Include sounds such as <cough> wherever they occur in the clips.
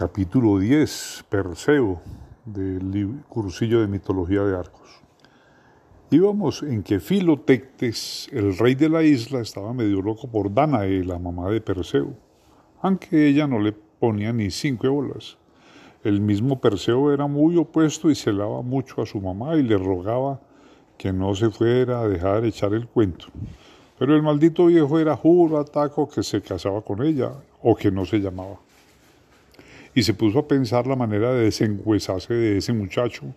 Capítulo 10, Perseo, del cursillo de mitología de Arcos. Íbamos en que Filotectes, el rey de la isla, estaba medio loco por Danae, la mamá de Perseo, aunque ella no le ponía ni cinco bolas. El mismo Perseo era muy opuesto y celaba mucho a su mamá y le rogaba que no se fuera a dejar echar el cuento. Pero el maldito viejo era juro ataco que se casaba con ella o que no se llamaba. Y se puso a pensar la manera de desengüesarse de ese muchacho,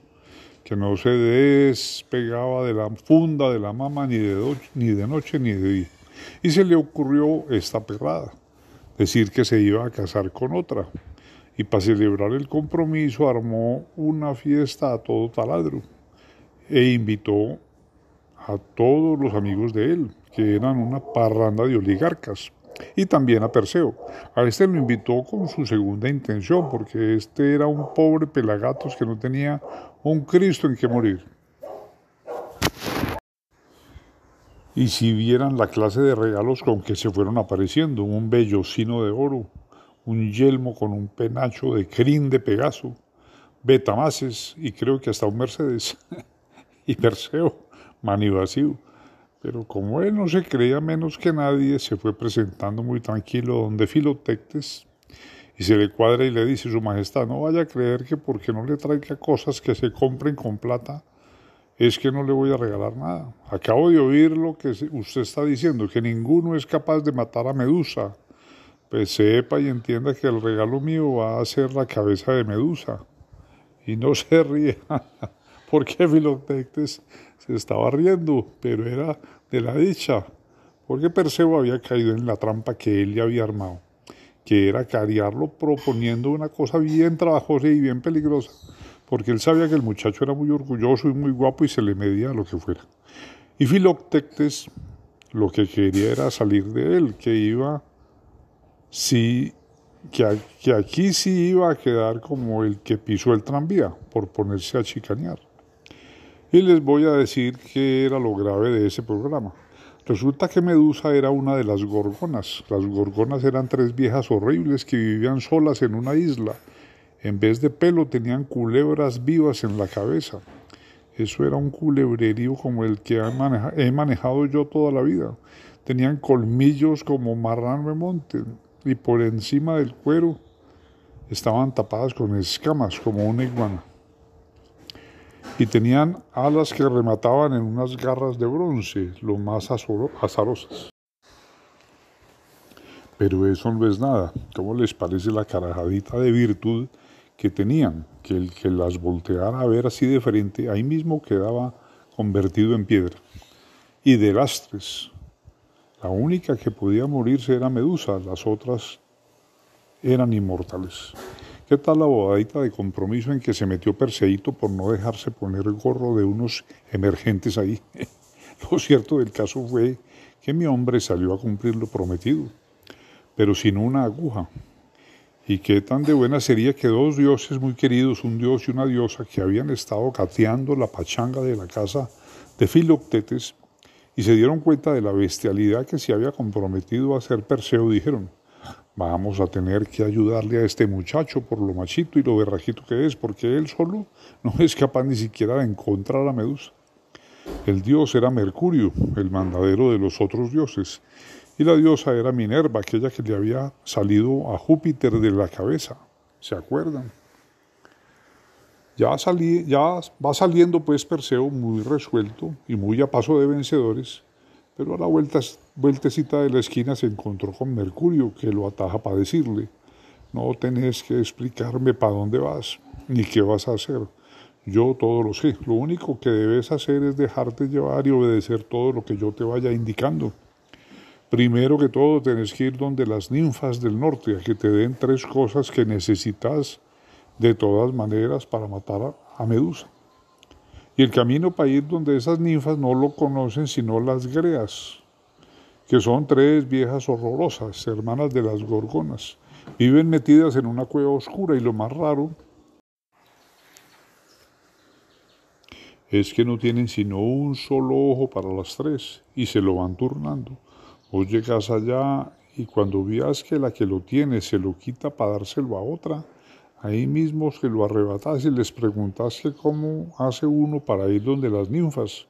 que no se despegaba de la funda de la mamá ni de, ni de noche ni de día. Y se le ocurrió esta perrada, decir que se iba a casar con otra. Y para celebrar el compromiso armó una fiesta a todo taladro e invitó a todos los amigos de él, que eran una parranda de oligarcas, y también a Perseo. A este lo invitó con su segunda intención, porque este era un pobre pelagatos que no tenía un Cristo en que morir. Y si vieran la clase de regalos con que se fueron apareciendo, un vellocino de oro, un yelmo con un penacho de crin de Pegaso, betamaces y creo que hasta un Mercedes. <laughs> y Perseo, manivasivo. Pero como él no se creía menos que nadie, se fue presentando muy tranquilo donde Filotectes y se le cuadra y le dice, Su Majestad, no vaya a creer que porque no le traiga cosas que se compren con plata, es que no le voy a regalar nada. Acabo de oír lo que usted está diciendo, que ninguno es capaz de matar a Medusa. Pues sepa y entienda que el regalo mío va a ser la cabeza de Medusa. Y no <laughs> se ríe, porque Filotectes se estaba riendo, pero era de la dicha, porque Perseo había caído en la trampa que él le había armado, que era cariarlo proponiendo una cosa bien trabajosa y bien peligrosa, porque él sabía que el muchacho era muy orgulloso y muy guapo y se le medía lo que fuera. Y Filoctetes lo que quería era salir de él, que iba, sí, que, que aquí sí iba a quedar como el que pisó el tranvía por ponerse a chicanear. Y les voy a decir qué era lo grave de ese programa. Resulta que Medusa era una de las gorgonas. Las gorgonas eran tres viejas horribles que vivían solas en una isla. En vez de pelo tenían culebras vivas en la cabeza. Eso era un culebrerío como el que he manejado yo toda la vida. Tenían colmillos como marrano de monte y por encima del cuero estaban tapadas con escamas como una iguana y tenían alas que remataban en unas garras de bronce, lo más azarosas. Pero eso no es nada. ¿Cómo les parece la carajadita de virtud que tenían? Que el que las volteara a ver así de frente, ahí mismo quedaba convertido en piedra. Y de lastres. La única que podía morirse era Medusa, las otras eran inmortales. ¿Qué tal la bobadita de compromiso en que se metió Perseíto por no dejarse poner el gorro de unos emergentes ahí? <laughs> lo cierto del caso fue que mi hombre salió a cumplir lo prometido, pero sin una aguja. Y qué tan de buena sería que dos dioses muy queridos, un dios y una diosa, que habían estado cateando la pachanga de la casa de Filoctetes y se dieron cuenta de la bestialidad que se había comprometido a hacer Perseo, dijeron, Vamos a tener que ayudarle a este muchacho por lo machito y lo berrajito que es, porque él solo no <laughs> es capaz ni siquiera de encontrar a Medusa. El dios era Mercurio, el mandadero de los otros dioses, y la diosa era Minerva, aquella que le había salido a Júpiter de la cabeza. ¿Se acuerdan? Ya, salí, ya va saliendo pues Perseo muy resuelto y muy a paso de vencedores pero a la vueltecita de la esquina se encontró con Mercurio, que lo ataja para decirle, no tenés que explicarme para dónde vas, ni qué vas a hacer. Yo todo lo sé. Lo único que debes hacer es dejarte llevar y obedecer todo lo que yo te vaya indicando. Primero que todo tenés que ir donde las ninfas del norte, a que te den tres cosas que necesitas de todas maneras para matar a Medusa. Y el camino para ir donde esas ninfas no lo conocen sino las greas, que son tres viejas horrorosas, hermanas de las gorgonas. Viven metidas en una cueva oscura y lo más raro es que no tienen sino un solo ojo para las tres y se lo van turnando. Vos llegas allá y cuando veas que la que lo tiene se lo quita para dárselo a otra, Ahí mismo se lo arrebatase y les preguntase cómo hace uno para ir donde las ninfas.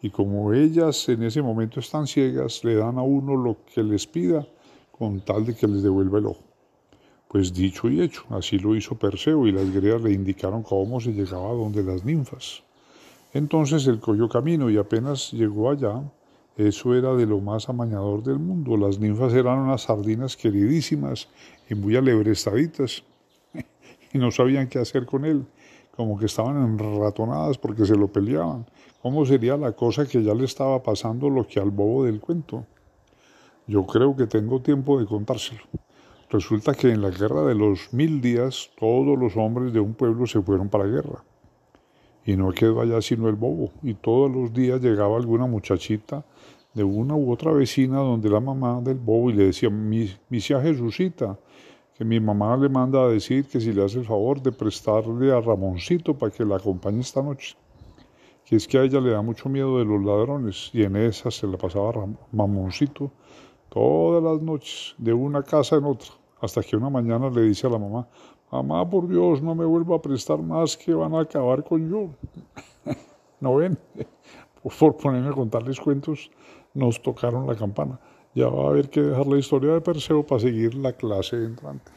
Y como ellas en ese momento están ciegas, le dan a uno lo que les pida con tal de que les devuelva el ojo. Pues dicho y hecho, así lo hizo Perseo y las griegas le indicaron cómo se llegaba donde las ninfas. Entonces él cogió camino y apenas llegó allá, eso era de lo más amañador del mundo. Las ninfas eran unas sardinas queridísimas y muy alebrestaditas y no sabían qué hacer con él, como que estaban enratonadas porque se lo peleaban. ¿Cómo sería la cosa que ya le estaba pasando lo que al bobo del cuento? Yo creo que tengo tiempo de contárselo. Resulta que en la guerra de los mil días todos los hombres de un pueblo se fueron para la guerra. Y no quedó allá sino el bobo. Y todos los días llegaba alguna muchachita de una u otra vecina donde la mamá del bobo y le decía, mi, mi Jesucita, que mi mamá le manda a decir que si le hace el favor de prestarle a Ramoncito para que la acompañe esta noche. Que es que a ella le da mucho miedo de los ladrones y en esa se la pasaba Ramoncito todas las noches, de una casa en otra, hasta que una mañana le dice a la mamá, mamá, por Dios, no me vuelva a prestar más que van a acabar con yo. <laughs> ¿No ven? <laughs> Por ponerme a contarles cuentos, nos tocaron la campana. Ya va a haber que dejar la historia de Perseo para seguir la clase entrante.